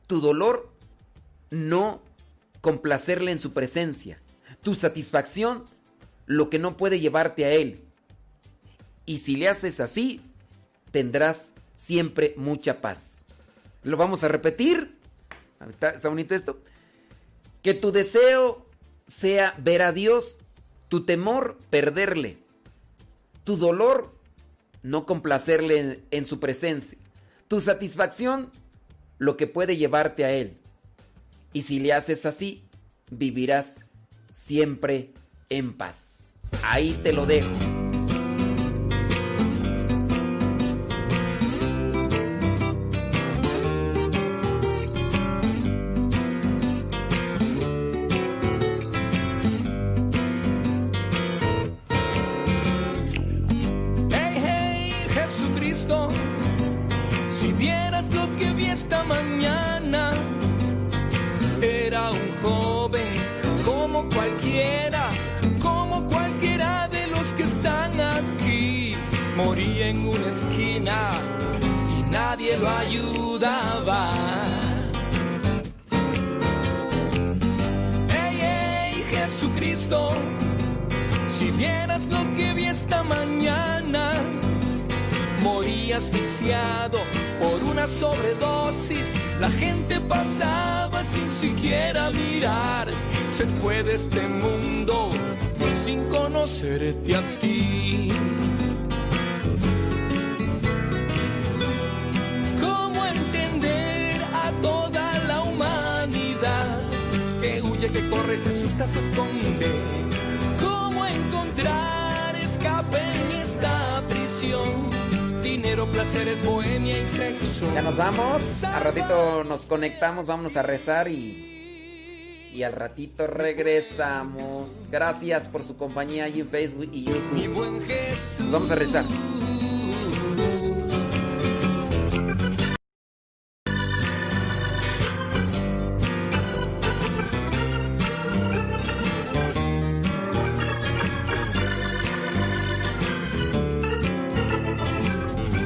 Tu dolor, no complacerle en su presencia. Tu satisfacción, lo que no puede llevarte a Él. Y si le haces así, tendrás siempre mucha paz. Lo vamos a repetir. ¿Está, bonito esto? Que tu deseo sea ver a Dios, tu temor, perderle, tu dolor, no complacerle en su presencia, tu satisfacción, lo que puede llevarte a Él. Y si le haces así, vivirás siempre en paz. Ahí te lo dejo. Asfixiado por una sobredosis. La gente pasaba sin siquiera mirar. Se fue de este mundo sin conocerte a ti. ¿Cómo entender a toda la humanidad que huye, que corre, se asusta, se esconde? ¿Cómo encontrar escape en esta prisión? Dinero, placeres, bohemia y sexo. Ya nos vamos. A ratito nos conectamos, vámonos a rezar y. Y al ratito regresamos. Gracias por su compañía en Facebook y YouTube. Nos vamos a rezar.